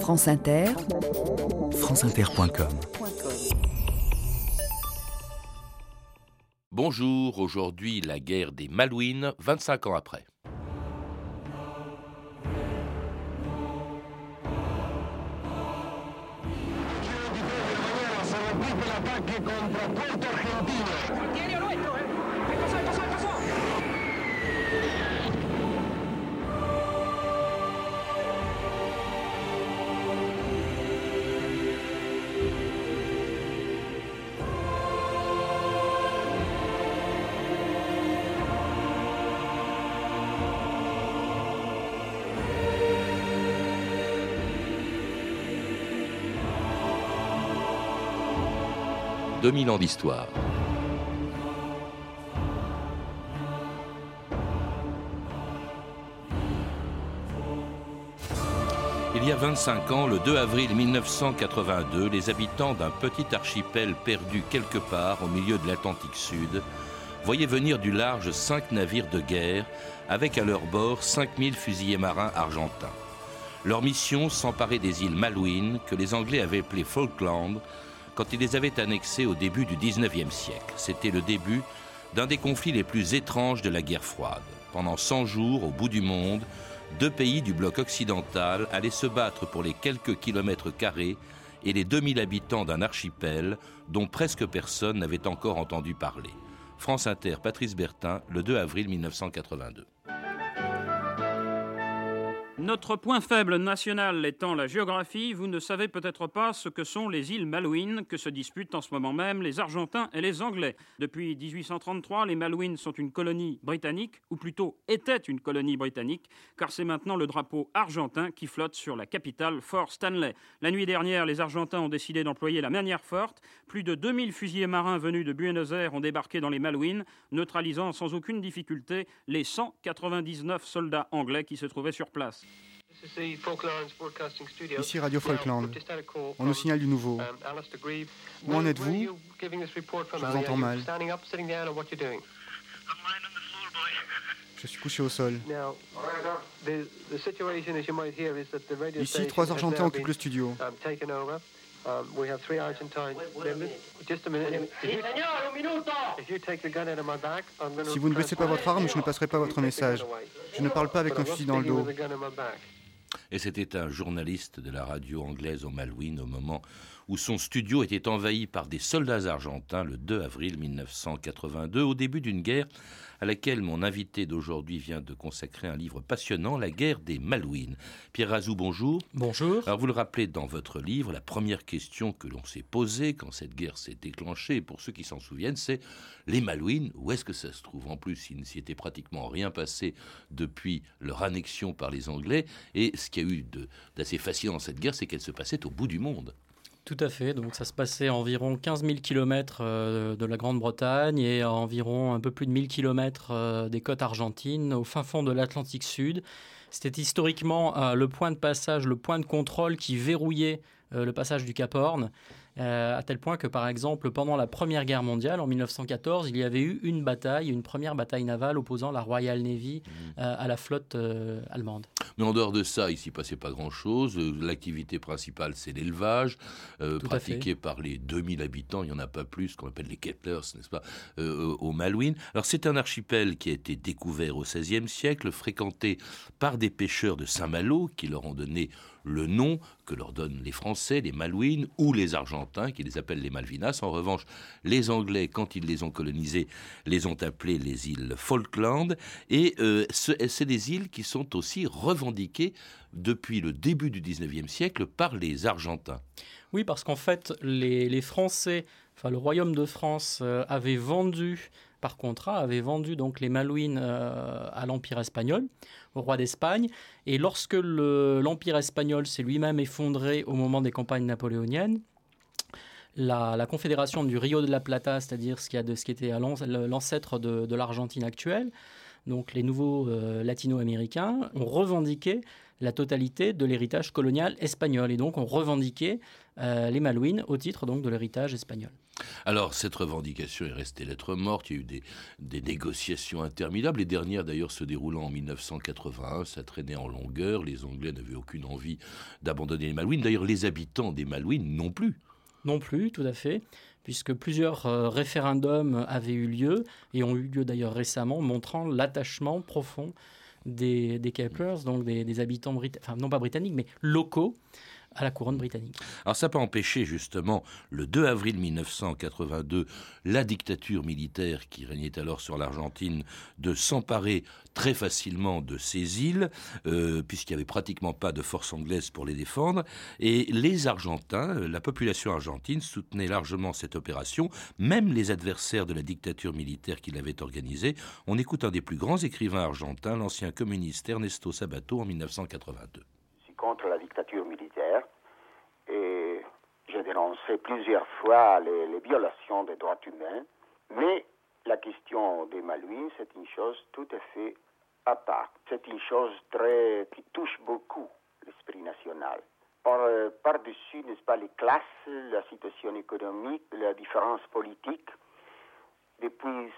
France Inter, franceinter.com Bonjour, aujourd'hui la guerre des Malouines, 25 ans après. 2000 ans d'histoire. Il y a 25 ans, le 2 avril 1982, les habitants d'un petit archipel perdu quelque part au milieu de l'Atlantique Sud voyaient venir du large cinq navires de guerre avec à leur bord 5000 fusiliers marins argentins. Leur mission, s'emparer des îles Malouines que les Anglais avaient appelées Falkland quand ils les avaient annexées au début du 19e siècle. C'était le début d'un des conflits les plus étranges de la guerre froide. Pendant 100 jours, au bout du monde, deux pays du bloc occidental allaient se battre pour les quelques kilomètres carrés et les 2000 habitants d'un archipel dont presque personne n'avait encore entendu parler. France Inter, Patrice Bertin, le 2 avril 1982. Notre point faible national étant la géographie, vous ne savez peut-être pas ce que sont les îles Malouines que se disputent en ce moment même les Argentins et les Anglais. Depuis 1833, les Malouines sont une colonie britannique, ou plutôt étaient une colonie britannique, car c'est maintenant le drapeau argentin qui flotte sur la capitale Fort Stanley. La nuit dernière, les Argentins ont décidé d'employer la manière forte. Plus de 2000 fusiliers marins venus de Buenos Aires ont débarqué dans les Malouines, neutralisant sans aucune difficulté les 199 soldats anglais qui se trouvaient sur place. Ici Radio Falkland. On nous signale du nouveau. Où en êtes-vous Je vous entends mal. Je suis couché au sol. Ici, trois Argentins occupent le studio. Si vous ne baissez pas votre arme, je ne passerai pas votre message. Je ne parle pas avec un fusil dans le dos. Et c'était un journaliste de la radio anglaise au Malouines au moment où son studio était envahi par des soldats argentins le 2 avril 1982, au début d'une guerre à laquelle mon invité d'aujourd'hui vient de consacrer un livre passionnant, La guerre des Malouines. Pierre Razou, bonjour. Bonjour. Alors vous le rappelez dans votre livre, la première question que l'on s'est posée quand cette guerre s'est déclenchée, pour ceux qui s'en souviennent, c'est les Malouines, où est-ce que ça se trouve? En plus, il ne s'y était pratiquement rien passé depuis leur annexion par les Anglais, et ce qu'il y a eu d'assez fascinant dans cette guerre, c'est qu'elle se passait au bout du monde. Tout à fait. Donc ça se passait à environ 15 000 km de la Grande-Bretagne et à environ un peu plus de 1000 km des côtes argentines, au fin fond de l'Atlantique Sud. C'était historiquement euh, le point de passage, le point de contrôle qui verrouillait euh, le passage du Cap Horn. Euh, à tel point que, par exemple, pendant la Première Guerre mondiale, en 1914, il y avait eu une bataille, une première bataille navale opposant la Royal Navy euh, à la flotte euh, allemande. Mais en dehors de ça, il s'y passait pas grand-chose. L'activité principale, c'est l'élevage, pratiqué par les 2000 habitants, il n'y en a pas plus, qu'on appelle les Kettlers, n'est-ce pas, au Malouines. Alors c'est un archipel qui a été découvert au XVIe siècle, fréquenté par des pêcheurs de Saint-Malo, qui leur ont donné le nom que leur donnent les Français, les Malouines, ou les Argentins, qui les appellent les Malvinas. En revanche, les Anglais, quand ils les ont colonisés, les ont appelés les îles Falkland. Et euh, c'est des îles qui sont aussi revendiquées depuis le début du 19e siècle par les Argentins. Oui, parce qu'en fait, les, Français, enfin le Royaume de France euh, avait vendu par contrat, avait vendu donc les Malouines euh, à l'Empire espagnol, au roi d'Espagne. Et lorsque l'Empire espagnol s'est lui-même effondré au moment des campagnes napoléoniennes, la, confédération du Rio de la Plata, c'est-à-dire ce, qui ce qui était l'ancêtre de, de l'Argentine actuelle, donc les nouveaux latino-américains, ont revendiqué la totalité de l'héritage colonial espagnol. Et donc, ont revendiqué les Malouines au titre donc de l'héritage espagnol. Alors, cette revendication est restée lettre morte. Il y a eu des, des négociations interminables. Les dernières, d'ailleurs, se déroulant en 1981. Ça traînait en longueur. Les Anglais n'avaient aucune envie d'abandonner les Malouines. D'ailleurs, les habitants des Malouines non plus. Non plus, tout à fait puisque plusieurs euh, référendums avaient eu lieu et ont eu lieu d'ailleurs récemment, montrant l'attachement profond des, des donc des, des habitants, enfin non pas britanniques, mais locaux, à la couronne britannique. Alors ça peut empêcher justement le 2 avril 1982 la dictature militaire qui régnait alors sur l'Argentine de s'emparer très facilement de ces îles euh, puisqu'il n'y avait pratiquement pas de force anglaise pour les défendre et les Argentins, euh, la population argentine soutenait largement cette opération, même les adversaires de la dictature militaire qui l'avait organisée. On écoute un des plus grands écrivains argentins, l'ancien communiste Ernesto Sabato en 1982. Dictature militaire, et j'ai dénoncé plusieurs fois les, violations des droits humains, mais la question des Malouines, c'est une chose tout à fait à part. C'est une chose très, qui touche beaucoup l'esprit national. Euh, par-dessus, n'est-ce pas, les classes, la situation économique, la différence politique, depuis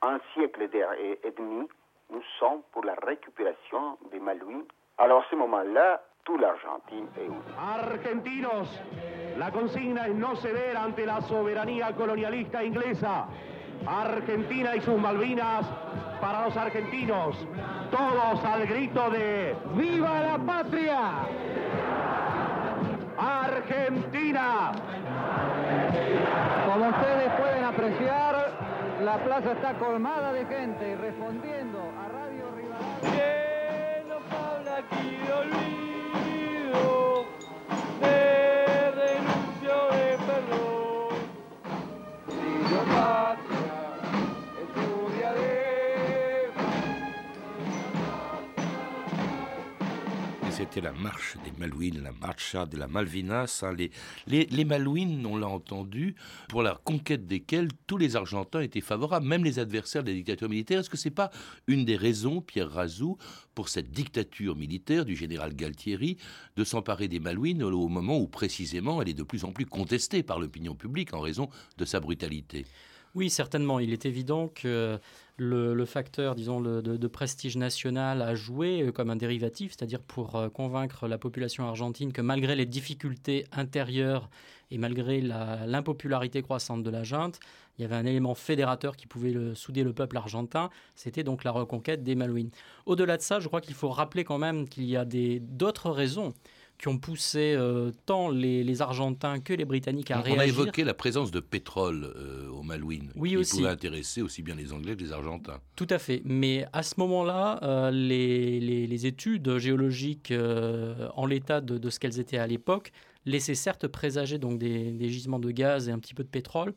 un siècle et demi, nous sommes pour la récupération des Malouines. Alors, à ce moment-là, Argentina Argentinos, la consigna es no ceder ante la soberanía colonialista inglesa. Argentina y sus Malvinas para los argentinos. Todos al grito de ¡Viva la patria! Argentina. Como ustedes pueden apreciar, la plaza está colmada de gente respondiendo a Radio Rivadavia. La marche des Malouines, la marcha de la Malvinas. Hein. Les, les, Malouines, on l'a entendu, pour la conquête desquelles tous les Argentins étaient favorables, même les adversaires des dictatures militaires. Est-ce que c'est pas une des raisons, Pierre Razou, pour cette dictature militaire du général Galtieri de s'emparer des Malouines au moment où précisément elle est de plus en plus contestée par l'opinion publique en raison de sa brutalité? Oui, certainement. Il est évident que le, facteur, de, prestige national a joué euh, comme un dérivatif, c'est-à-dire pour euh, convaincre la population argentine que malgré les difficultés intérieures et malgré l'impopularité croissante de la junte, il y avait un élément fédérateur qui pouvait souder le peuple argentin, c'était donc la reconquête des Malouines. Au-delà de ça, je crois qu'il faut rappeler quand même qu'il y a d'autres raisons qui ont poussé euh, tant les, Argentins que les Britanniques à réagir. On a évoqué la présence de pétrole euh, aux Malouines, oui, qui pouvait intéresser aussi bien les Anglais que les Argentins. Tout à fait. Mais à ce moment-là, euh, les, études géologiques en l'état de, ce qu'elles étaient à l'époque laissaient certes présager donc des, gisements de gaz et un petit peu de pétrole,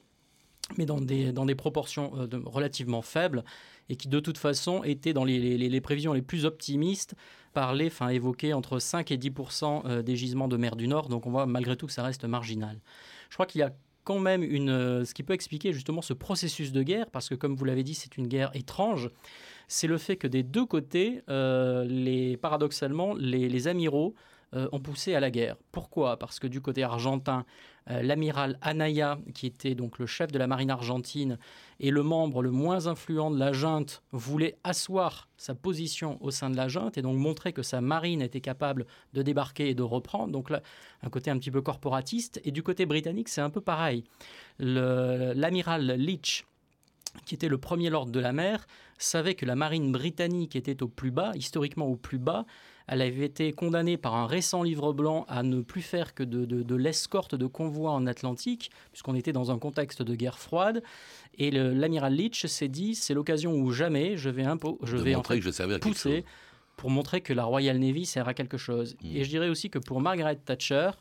mais dans des, dans des proportions relativement faibles et qui de toute façon étaient dans les, prévisions les plus optimistes parler, enfin entre 5 et 10% euh, des gisements de mer du Nord. Donc on voit malgré tout que ça reste marginal. Je crois qu'il y a quand même une, euh, ce qui peut expliquer justement ce processus de guerre, parce que comme vous l'avez dit, c'est une guerre étrange, c'est le fait que des deux côtés, euh, les, paradoxalement, les amiraux euh, ont poussé à la guerre. Pourquoi? Parce que du côté argentin, euh, l'amiral Anaya, qui était donc le chef de la marine argentine et le membre le moins influent de la junte, voulait asseoir sa position au sein de la junte et donc montrer que sa marine était capable de débarquer et de reprendre. Donc là, un côté un petit peu corporatiste. Et du côté britannique, c'est un peu pareil. L'amiral Leach, qui était le premier lord de la mer, savait que la marine britannique était au plus bas, historiquement au plus bas, elle avait été condamnée par un récent livre blanc à ne plus faire que de, l'escorte de convois en Atlantique, puisqu'on était dans un contexte de guerre froide. Et l'amiral Leach s'est dit c'est l'occasion où jamais je vais, je vais en je pousser pour montrer que la Royal Navy sert à quelque chose. Hmm. Et je dirais aussi que pour Margaret Thatcher,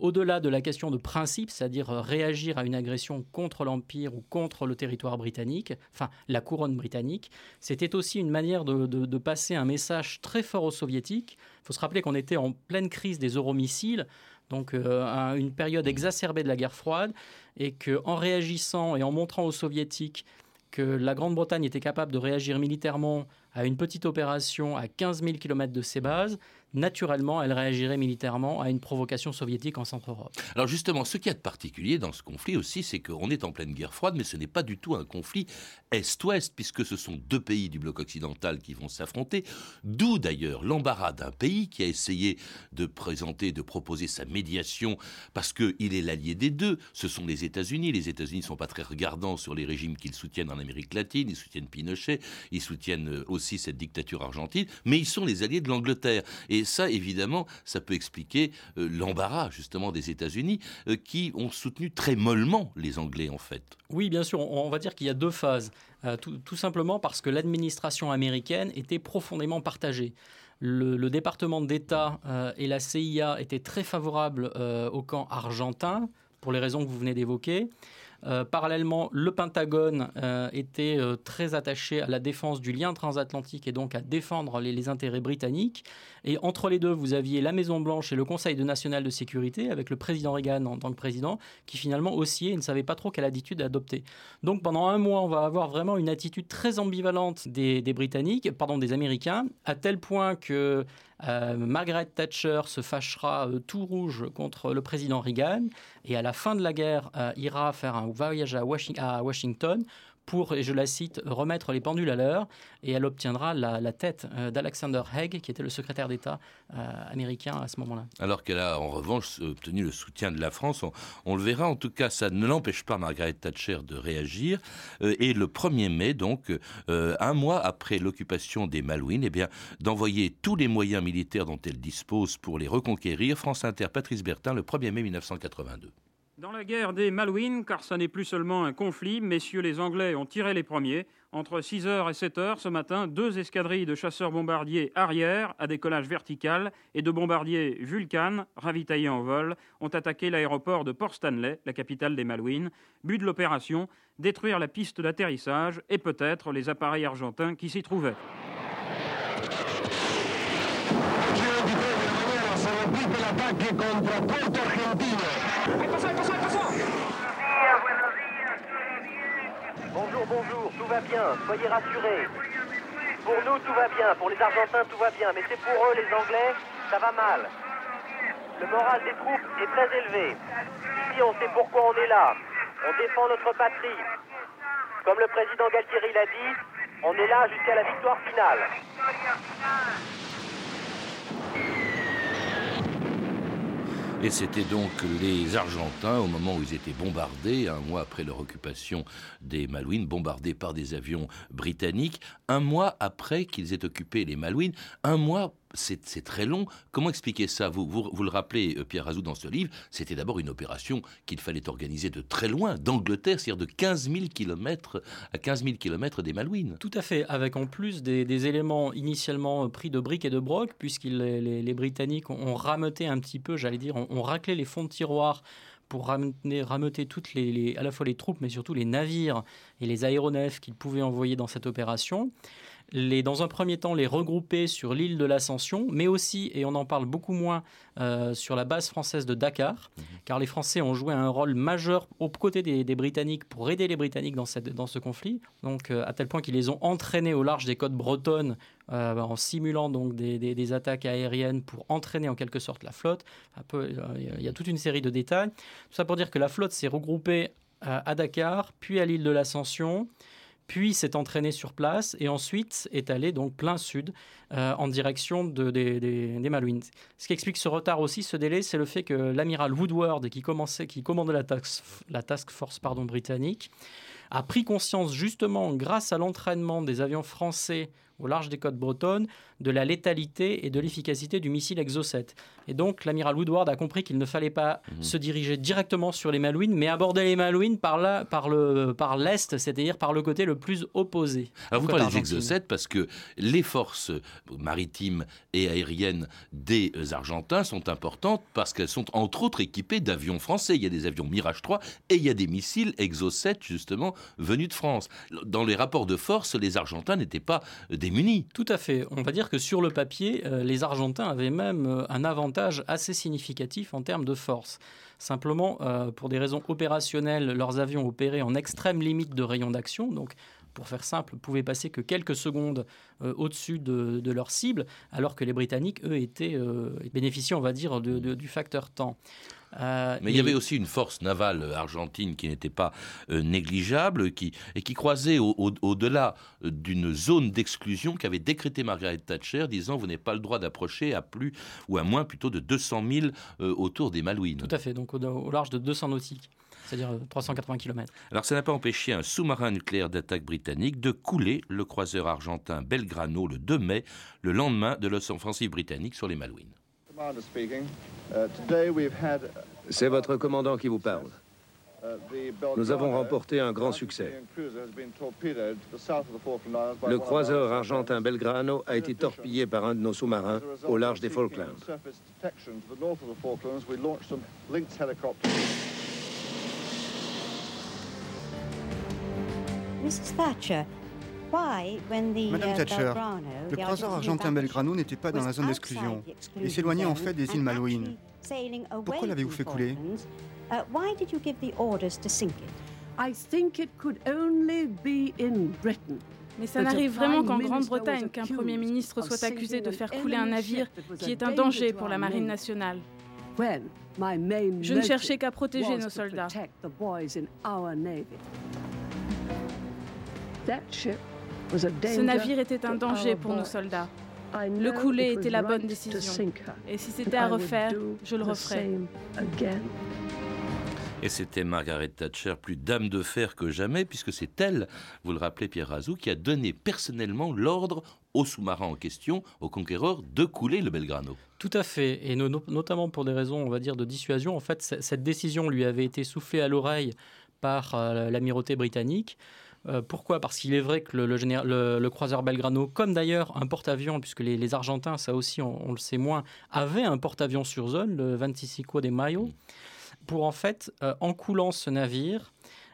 au-delà de la question de principe, c'est-à-dire euh, réagir à une agression contre l'Empire ou contre le territoire britannique, enfin la couronne britannique, c'était aussi une manière de, passer un message très fort aux soviétiques. Il faut se rappeler qu'on était en pleine crise des euromissiles, donc euh, une période exacerbée de la guerre froide, et qu'en réagissant et en montrant aux soviétiques que la Grande-Bretagne était capable de réagir militairement à une petite opération à 15 000 km de ses bases, naturellement, elle réagirait militairement à une provocation soviétique en Centre-Europe. Alors justement, ce qu'il y a de particulier dans ce conflit aussi, c'est qu'on est en pleine guerre froide, mais ce n'est pas du tout un conflit Est-Ouest, puisque ce sont deux pays du bloc occidental qui vont s'affronter, d'où d'ailleurs l'embarras d'un pays qui a essayé de présenter, de proposer sa médiation, parce qu'il est l'allié des deux, ce sont les États-Unis. Les États-Unis ne sont pas très regardants sur les régimes qu'ils soutiennent en Amérique latine, ils soutiennent Pinochet, ils soutiennent aussi cette dictature argentine, mais ils sont les alliés de l'Angleterre. Et et ça, évidemment, ça peut expliquer euh, l'embarras justement des États-Unis euh, qui ont soutenu très mollement les Anglais en fait. Oui, bien sûr. On va dire qu'il y a deux phases. Euh, tout, simplement parce que l'administration américaine était profondément partagée. Le, département d'État et la CIA étaient très favorables au camp argentin pour les raisons que vous venez d'évoquer. Euh, parallèlement, le Pentagone euh, était euh, très attaché à la défense du lien transatlantique et donc à défendre les, intérêts britanniques. Et entre les deux, vous aviez la Maison-Blanche et le Conseil de national de sécurité, avec le président Reagan en tant que président, qui finalement oscillait et ne savait pas trop quelle attitude adopter. Donc pendant un mois, on va avoir vraiment une attitude très ambivalente des, des Britanniques, pardon, des Américains, à tel point que Margaret Thatcher se fâchera tout rouge contre le président Reagan et à la fin de la guerre ira faire un voyage à Washington pour, et je la cite, remettre les pendules à l'heure, et elle obtiendra la, tête euh, d'Alexander Haig, qui était le secrétaire d'État euh, américain à ce moment-là. Alors qu'elle a en revanche obtenu le soutien de la France, on, le verra, en tout cas, ça ne l'empêche pas, Margaret Thatcher, de réagir, euh, et le 1er mai, donc, un mois après l'occupation des Malouines, eh d'envoyer tous les moyens militaires dont elle dispose pour les reconquérir, France Inter, Patrice Bertin, le 1er mai 1982. Dans la guerre des Malouines, car ça n'est plus seulement un conflit, messieurs les Anglais ont tiré les premiers. Entre 6h et 7h ce matin, deux escadrilles de chasseurs-bombardiers arrière à décollage vertical et de bombardiers Vulcan, ravitaillés en vol, ont attaqué l'aéroport de Port Stanley, la capitale des Malouines. But de l'opération, détruire la piste d'atterrissage et peut-être les appareils argentins qui s'y trouvaient. Bonjour, bonjour, tout va bien, soyez rassurés. Pour nous, tout va bien, pour les Argentins, tout va bien, mais c'est pour eux, les Anglais, ça va mal. Le moral des troupes est très élevé. Ici, on sait pourquoi on est là. On défend notre patrie. Comme le président Galtieri l'a dit, on est là jusqu'à la victoire finale. Et c'était donc les Argentins, au moment où ils étaient bombardés, un mois après leur occupation des Malouines, bombardés par des avions britanniques, un mois après qu'ils aient occupé les Malouines, un mois c'est très long. Comment expliquer ça? Vous, vous, le rappelez, euh, Pierre Razou, dans ce livre, c'était d'abord une opération qu'il fallait organiser de très loin, d'Angleterre, c'est-à-dire de 15 000 km à 15 000 km des Malouines. Tout à fait, avec en plus des, éléments initialement pris de briques et de broc, puisque les, Britanniques ont, rameuté un petit peu, j'allais dire, ont, raclé les fonds de tiroir pour ramener, rameuter toutes les, à la fois les troupes, mais surtout les navires et les aéronefs qu'ils pouvaient envoyer dans cette opération les, dans un premier temps, les regrouper sur l'île de l'Ascension, mais aussi, et on en parle beaucoup moins, euh, sur la base française de Dakar, mhm. car les Français ont joué un rôle majeur aux côtés des, Britanniques pour aider les Britanniques dans, cette, dans ce conflit, donc euh, à tel point qu'ils les ont entraînés au large des côtes bretonnes euh, en simulant donc des, des, attaques aériennes pour entraîner en quelque sorte la flotte. Il y a toute une série de détails. Tout ça pour dire que la flotte s'est regroupée à Dakar, puis à l'île de l'Ascension puis s'est entraîné sur place et ensuite est allé donc plein sud euh, en direction de, des, Malouines. Ce qui explique ce retard aussi, ce délai, c'est le fait que l'amiral Woodward, qui, commençait, qui commandait la task, la task force pardon, britannique, a pris conscience justement grâce à l'entraînement des avions français au large des côtes bretonnes de la létalité et de l'efficacité du missile Exocet. Et donc l'amiral Woodward a compris qu'il ne fallait pas mhm. se diriger directement sur les Malouines, mais aborder les Malouines par l'est, par par c'est-à-dire par le côté le plus opposé. Alors vous parlez d'Exocet parce que les forces maritimes et aériennes des Argentins sont importantes parce qu'elles sont entre autres équipées d'avions français. Il y a des avions Mirage 3 et il y a des missiles Exocet justement venus de France. Dans les rapports de force, les Argentins n'étaient pas démunis. Tout à fait. On va dire que sur le papier, euh, les Argentins avaient même euh, un avantage assez significatif en termes de force. Simplement, euh, pour des raisons opérationnelles, leurs avions opéraient en extrême limite de rayon d'action, donc pour faire simple, pouvaient passer que quelques secondes au-dessus de, leur cible, alors que les Britanniques, eux, étaient bénéficiaient, on va dire, du facteur temps. Euh, Mais il y avait aussi une force navale argentine qui n'était pas euh, négligeable qui, et qui croisait au-delà euh, d'une zone d'exclusion qu'avait décrété Margaret Thatcher, disant vous n'avez pas le droit d'approcher à plus ou à moins plutôt de 200 000 autour des Malouines. Tout à fait, donc au, large de 200 nautiques c'est-à-dire 380 km. Alors ça n'a pas empêché un sous-marin nucléaire d'attaque britannique de couler le croiseur argentin Belgrano le 2 mai, le lendemain de l'offensive britannique sur les Malouines. C'est votre commandant qui vous parle. Nous avons remporté un grand succès. Le croiseur argentin Belgrano a été torpillé par un de nos sous-marins au large des Falklands. Mrs. Thatcher, Madame uh, Thatcher, le croiseur argentin Belgrano n'était pas dans la zone d'exclusion et s'éloignait en fait des îles Malouines. Pourquoi l'avez-vous fait couler uh, mais ça n'arrive vraiment qu'en Grande-Bretagne qu'un Premier ministre soit accusé de faire couler un navire qui est un danger pour la Marine nationale. Je ne cherchais qu'à protéger nos soldats. Ce navire était un danger pour nos soldats. Le couler était la bonne décision. Et si c'était à refaire, je le referais. Et c'était Margaret Thatcher, plus dame de fer que jamais, puisque c'est elle, vous le rappelez Pierre Razou, qui a donné personnellement l'ordre au sous-marin en question, au conquéreur, de couler le Belgrano. Tout à fait, et notamment pour des raisons, on va dire, de dissuasion. En fait, cette décision lui avait été soufflée à l'oreille par euh, l'amirauté britannique. Euh, pourquoi? Parce qu'il est vrai que le, croiseur Belgrano, comme d'ailleurs un porte-avions, puisque les, Argentins, ça aussi on, le sait moins, avait un porte-avions sur zone, le 25 de Mayo, pour en fait, euh, en coulant ce navire,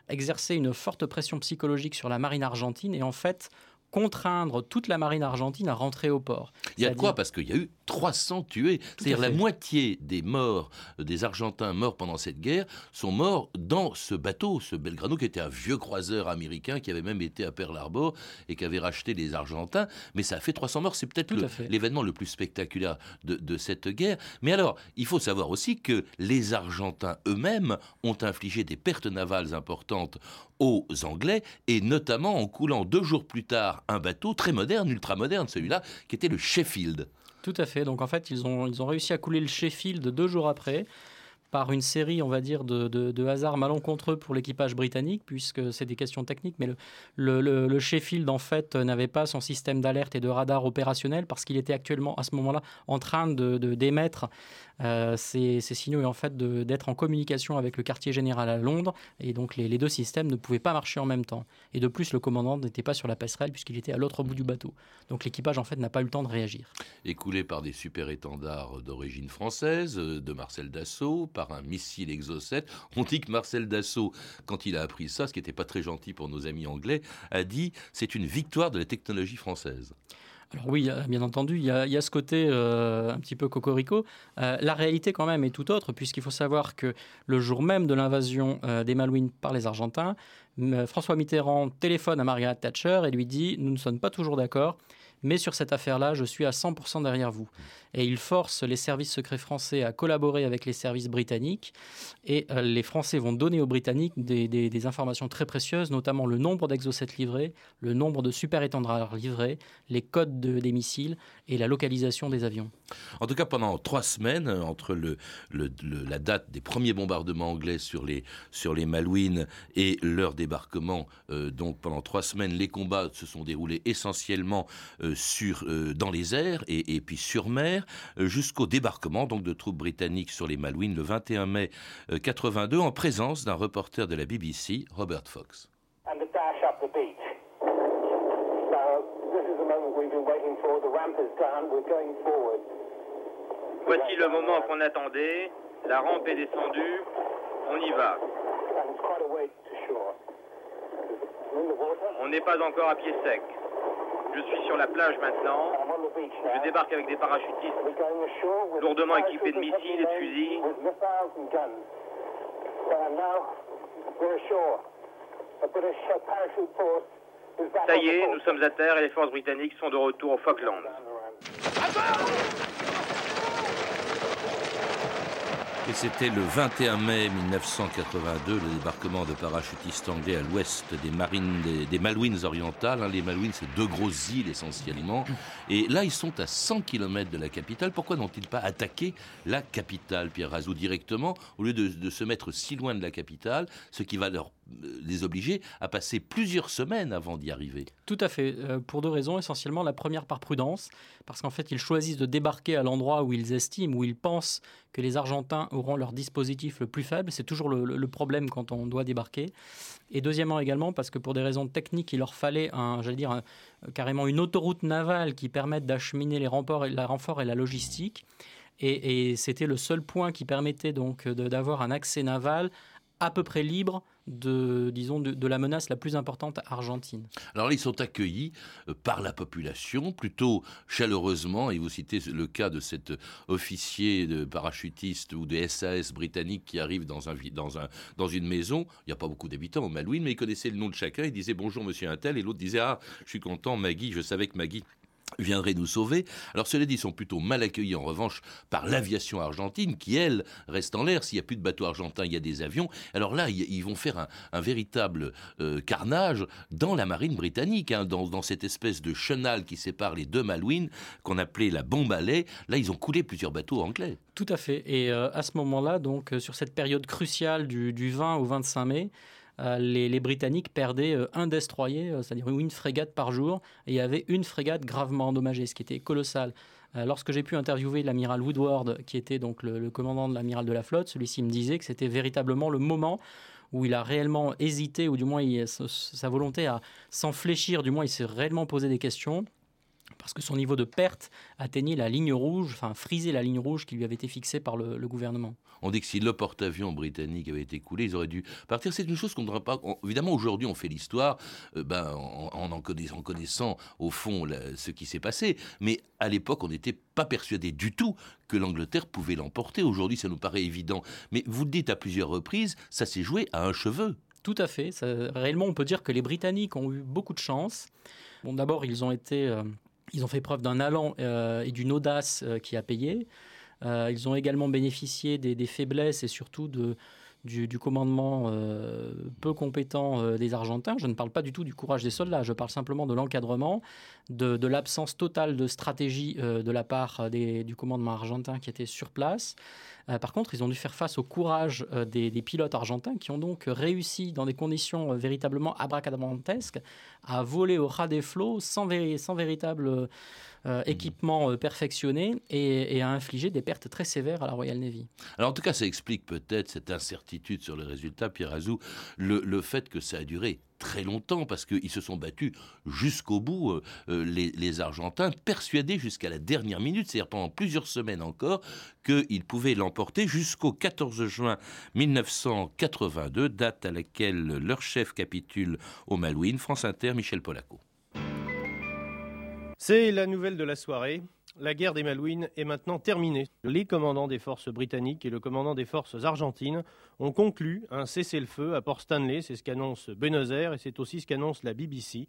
exercer une forte pression psychologique sur la marine argentine et en fait contraindre toute la marine argentine à rentrer au port. Il y a de quoi? Parce qu'il y a eu 300 tués. C'est-à-dire la moitié des morts, euh, des Argentins morts pendant cette guerre, sont morts dans ce bateau, ce Belgrano, qui était un vieux croiseur américain qui avait même été à Pearl Harbor et qui avait racheté les Argentins. Mais ça a fait 300 morts. C'est peut-être l'événement le, plus spectaculaire de, de cette guerre. Mais alors, il faut savoir aussi que les Argentins eux-mêmes ont infligé des pertes navales importantes aux Anglais, et notamment en coulant deux jours plus tard un bateau très moderne, ultra moderne celui-là, qui était le Sheffield. Tout à fait. Donc en fait, ils ont, réussi à couler le Sheffield deux jours après par une série, on va dire, de, de, hasards malencontreux pour l'équipage britannique, puisque c'est des questions techniques, mais le, Sheffield, en fait, n'avait pas son système d'alerte et de radar opérationnel parce qu'il était actuellement, à ce moment-là, en train de d'émettre euh, ces, signaux et en fait d'être en communication avec le quartier général à Londres. Et donc les, deux systèmes ne pouvaient pas marcher en même temps. Et de plus, le commandant n'était pas sur la passerelle puisqu'il était à l'autre bout du bateau. Donc l'équipage en fait n'a pas eu le temps de réagir. Écoulé par des super étendards d'origine française, euh, de Marcel Dassault, par un missile Exocet. On dit que Marcel Dassault, quand il a appris ça, ce qui n'était pas très gentil pour nos amis anglais, a dit c'est une victoire de la technologie française. Alors oui, bien entendu, il y a, ce côté euh, un petit peu cocorico. Euh, la réalité quand même est tout autre, puisqu'il faut savoir que le jour même de l'invasion euh, des Malouines par les Argentins, François Mitterrand téléphone à Margaret Thatcher et lui dit Nous ne sommes pas toujours d'accord, mais sur cette affaire-là, je suis à 100% derrière vous et il force les services secrets français à collaborer avec les services britanniques. Et euh, les Français vont donner aux Britanniques des, informations très précieuses, notamment le nombre d'exocets livrés, le nombre de super étendards livrés, les codes des missiles et la localisation des avions. En tout cas, pendant trois semaines, entre le, la date des premiers bombardements anglais sur les, Malouines et leur débarquement, euh, donc pendant trois semaines, les combats se sont déroulés essentiellement euh, dans les airs et puis sur mer. Euh, jusqu'au débarquement donc de troupes britanniques sur les Malouines le 21 mai 82 euh, en présence d'un reporter de la BBC, Robert Fox. Voici le moment qu'on attendait. La rampe est descendue. On y va. On n'est pas encore à pied sec. Je suis sur la plage maintenant. Je débarque avec des parachutistes lourdement équipés de missiles et de fusils. Ça y est, nous sommes à terre et les forces britanniques sont de retour aux Falklands. Et c'était le 21 mai 1982, le débarquement de parachutistes anglais à l'ouest des marines des, Malouines orientales. Hein, les Malouines, c'est deux grosses îles essentiellement. Et là, ils sont à 100 km de la capitale. Pourquoi n'ont-ils pas attaqué la capitale, Pierre Razou, directement, au lieu de, se mettre si loin de la capitale, ce qui va leur les obliger à passer plusieurs semaines avant d'y arriver. Tout à fait, euh, pour deux raisons. Essentiellement, la première par prudence, parce qu'en fait, ils choisissent de débarquer à l'endroit où ils estiment, où ils pensent que les Argentins auront leur dispositif le plus faible. C'est toujours le, problème quand on doit débarquer. Et deuxièmement également parce que pour des raisons techniques, il leur fallait j'allais dire, carrément une autoroute navale qui permette d'acheminer les renforts et, la renfort et la logistique. Et, et c'était le seul point qui permettait donc d'avoir un accès naval à peu près libre de, disons, de, la menace la plus importante argentine. Alors ils sont accueillis euh, par la population plutôt chaleureusement, et vous citez le cas de cet officier de parachutiste ou de SAS britannique qui arrive dans, un, dans, un, dans une maison, il n'y a pas beaucoup d'habitants au Malouine, mais il connaissait le nom de chacun, il disait bonjour monsieur Intel, et l'autre disait ah je suis content Maggie, je savais que Maggie viendrait nous sauver. Alors cela dit, ils sont plutôt mal accueillis en revanche par l'aviation argentine qui, elle, reste en l'air. S'il n'y a plus de bateaux argentins, il y a des avions. Alors là, ils vont faire un, véritable euh, carnage dans la marine britannique, hein, dans, cette espèce de chenal qui sépare les deux Malouines, qu'on appelait la bombe à lait. Là, ils ont coulé plusieurs bateaux anglais. Tout à fait. Et euh, à ce moment-là, donc, euh, sur cette période cruciale du, du 20 au 25 mai, euh, les, Britanniques perdaient euh, un destroyer, euh, c'est-à-dire une frégate par jour, et il y avait une frégate gravement endommagée, ce qui était colossal. lorsque j'ai pu interviewer l'amiral Woodward, qui était donc le, commandant de l'amiral de la flotte, celui-ci me disait que c'était véritablement le moment où il a réellement hésité, ou du moins sa volonté à s'enfléchir, du moins il s'est réellement posé des questions parce que son niveau de perte atteignait la ligne rouge, enfin frisait la ligne rouge qui lui avait été fixée par le, gouvernement. On dit que si le porte-avions britannique avait été coulé, ils auraient dû partir. C'est une chose qu'on ne devrait pas. évidemment, aujourd'hui, on fait l'histoire euh, ben, en, en, connaissant, connaissant, au fond ce qui s'est passé. Mais à l'époque, on n'était pas persuadé du tout que l'Angleterre pouvait l'emporter. Aujourd'hui, ça nous paraît évident. Mais vous le dites à plusieurs reprises, ça s'est joué à un cheveu. Tout à fait. réellement, on peut dire que les Britanniques ont eu beaucoup de chance. Bon, d'abord, ils ont été euh, ils ont fait preuve d'un allant euh, et d'une audace euh, qui a payé. Euh, ils ont également bénéficié des, faiblesses et surtout du, commandement peu compétent des Argentins. Je ne parle pas du tout du courage des soldats, je parle simplement de l'encadrement, de, l'absence totale de stratégie de la part du commandement argentin qui était sur place. Euh, par contre, ils ont dû faire face au courage euh, des, pilotes argentins qui ont donc réussi, dans des conditions euh, véritablement abracadabrantesques, à voler au ras des flots sans, sans véritable mmh. équipement perfectionné et, à infliger des pertes très sévères à la Royal Navy. Alors en tout cas, ça explique peut-être cette incertitude sur les résultats, Pierre Azou, le fait que ça a duré très longtemps parce qu'ils se sont battus jusqu'au bout, euh, euh, les, Argentins, persuadés jusqu'à la dernière minute, c'est-à-dire pendant plusieurs semaines encore, qu'ils pouvaient l'emporter jusqu'au 14 juin 1982, date à laquelle leur chef capitule au Malouine, France Inter, Michel Polaco. C'est la nouvelle de la soirée. La guerre des Malouines est maintenant terminée. Les commandants des forces britanniques et le commandant des forces argentines ont conclu un cessez-le-feu à Port Stanley. C'est ce qu'annonce Buenos Aires et c'est aussi ce qu'annonce la BBC.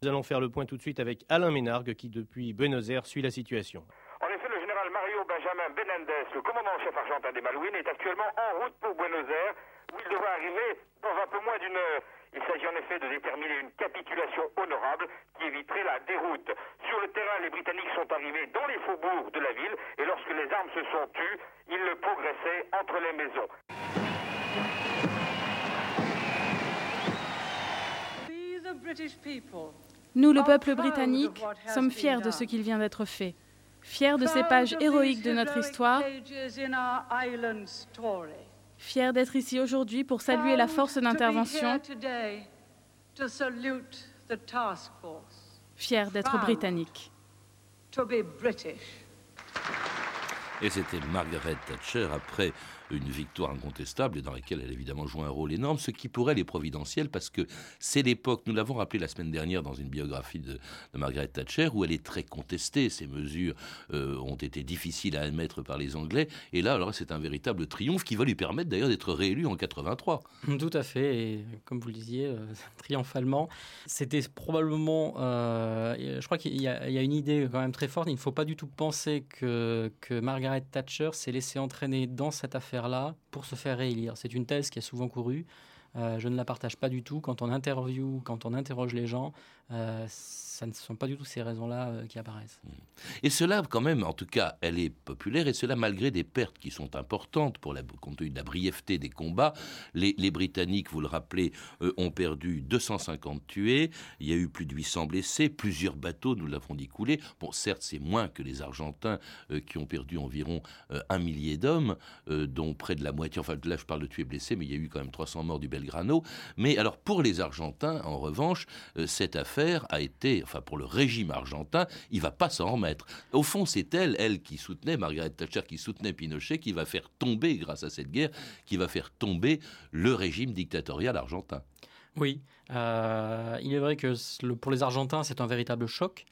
Nous allons faire le point tout de suite avec Alain Ménargue qui, depuis Buenos Aires, suit la situation. En effet, le général Mario Benjamin Benendez, le commandant-chef argentin des Malouines, est actuellement en route pour Buenos Aires, où il devrait arriver dans un peu moins d'une heure. Il s'agit en effet de déterminer une capitulation honorable qui éviterait la déroute. Sur le terrain, les Britanniques sont arrivés dans les faubourgs de la ville et lorsque les armes se sont tues, ils progressaient entre les maisons. Nous, le peuple britannique, sommes fiers de ce qu'il vient d'être fait, fiers de ces pages héroïques de notre histoire, Fier d'être ici aujourd'hui pour saluer la force d'intervention. Fier d'être britannique. Et c'était Margaret Thatcher après une victoire incontestable et dans laquelle elle a évidemment joué un rôle énorme, ce qui pour elle est providentiel parce que c'est l'époque, nous l'avons rappelé la semaine dernière dans une biographie de, Margaret Thatcher, où elle est très contestée. Ces mesures euh, ont été difficiles à admettre par les Anglais. Et là, alors, c'est un véritable triomphe qui va lui permettre d'ailleurs d'être réélu en 83. Tout à fait. Et comme vous le disiez, euh, triomphalement. C'était probablement. Euh, je crois qu'il y, a une idée quand même très forte. Il ne faut pas du tout penser que, que Margaret Thatcher s'est laissée entraîner dans cette affaire là pour se faire réélire. C'est une thèse qui a souvent couru. Euh, je ne la partage pas du tout. Quand on interview, quand on interroge les gens, euh, ça ne sont pas du tout ces raisons-là euh, qui apparaissent. Mmh. Et cela, quand même, en tout cas, elle est populaire, et cela malgré des pertes qui sont importantes pour la, compte tenu de la brièveté des combats. Les, Britanniques, vous le rappelez, ont perdu 250 tués, il y a eu plus de 800 blessés, plusieurs bateaux, nous l'avons dit, coulés. Bon, certes, c'est moins que les Argentins qui ont perdu environ un millier d'hommes, dont près de la moitié, enfin là je parle de tués blessés, mais il y a eu quand même 300 morts du Belgrano. Mais alors pour les Argentins, en revanche, cette affaire a été, enfin pour le régime argentin, il va pas s'en remettre. Au fond, c'est elle, elle qui soutenait, Margaret Thatcher qui soutenait Pinochet, qui va faire tomber, grâce à cette guerre, qui va faire tomber le régime dictatorial argentin. Oui, euh, il est vrai que pour les Argentins, c'est un véritable choc,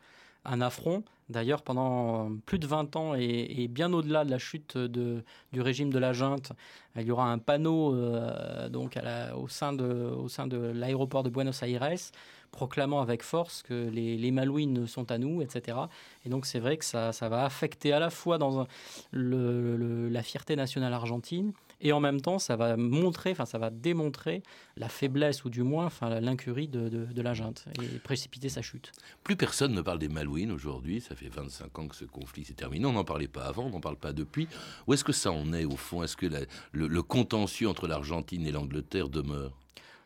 un affront. D'ailleurs, pendant plus de 20 ans et, bien au-delà de la chute du régime de la junte, il y aura un panneau euh, donc au sein de l'aéroport de Buenos Aires proclamant avec force que les, Malouines sont à nous, etc. Et donc c'est vrai que ça, ça, va affecter à la fois dans la fierté nationale argentine, et en même temps, ça va montrer, enfin, ça va démontrer la faiblesse ou du moins, enfin, l'incurie de, la junte et précipiter sa chute. Plus personne ne parle des Malouines aujourd'hui. Ça fait 25 ans que ce conflit s'est terminé. On n'en parlait pas avant, on n'en parle pas depuis. Où est-ce que ça en est au fond? Est-ce que le contentieux entre l'Argentine et l'Angleterre demeure?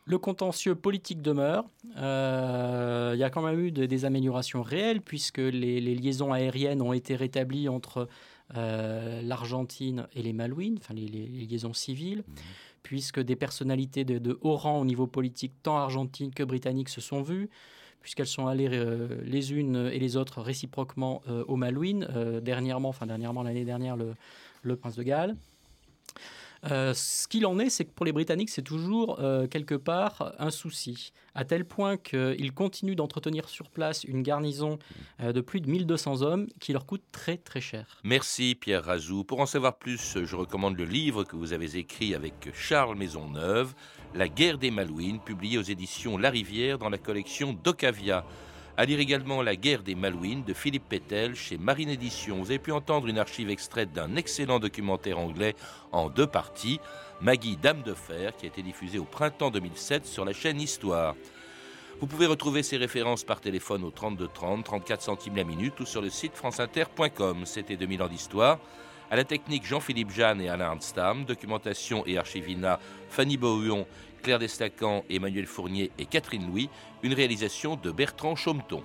Le contentieux politique demeure. Euh, il y a quand même eu des améliorations réelles puisque les, liaisons aériennes ont été rétablies entre euh, l'Argentine et les Malouines, enfin les, liaisons civiles, puisque des personnalités de, haut rang au niveau politique, tant argentines que britanniques, se sont vues puisqu'elles sont allées euh, les unes et les autres réciproquement aux Malouines. dernièrement, enfin dernièrement l'année dernière, le, prince de Galles. Euh, ce qu'il en est, c'est que pour les Britanniques, c'est toujours euh, quelque part un souci, à tel point qu'ils continuent d'entretenir sur place une garnison euh, de plus de 1200 hommes qui leur coûte très très cher. Merci Pierre Razou. Pour en savoir plus, je recommande le livre que vous avez écrit avec Charles Maisonneuve, La guerre des Malouines, publié aux éditions La Rivière dans la collection d'Ocavia. À lire également La guerre des Malouines de Philippe Pétel chez Marine Édition. Vous avez pu entendre une archive extraite d'un excellent documentaire anglais en deux parties, Maggie Dame de Fer, qui a été diffusé au printemps 2007 sur la chaîne Histoire. Vous pouvez retrouver ces références par téléphone au 32 30, 34 centimes la minute ou sur le site franceinter.com. C'était 2000 ans d'histoire. À la technique Jean-Philippe Jeanne et Alain Arnstam, documentation et archivina Fanny Beauhuon Claire Destacan, Emmanuel Fournier et Catherine Louis, une réalisation de Bertrand Chaumeton.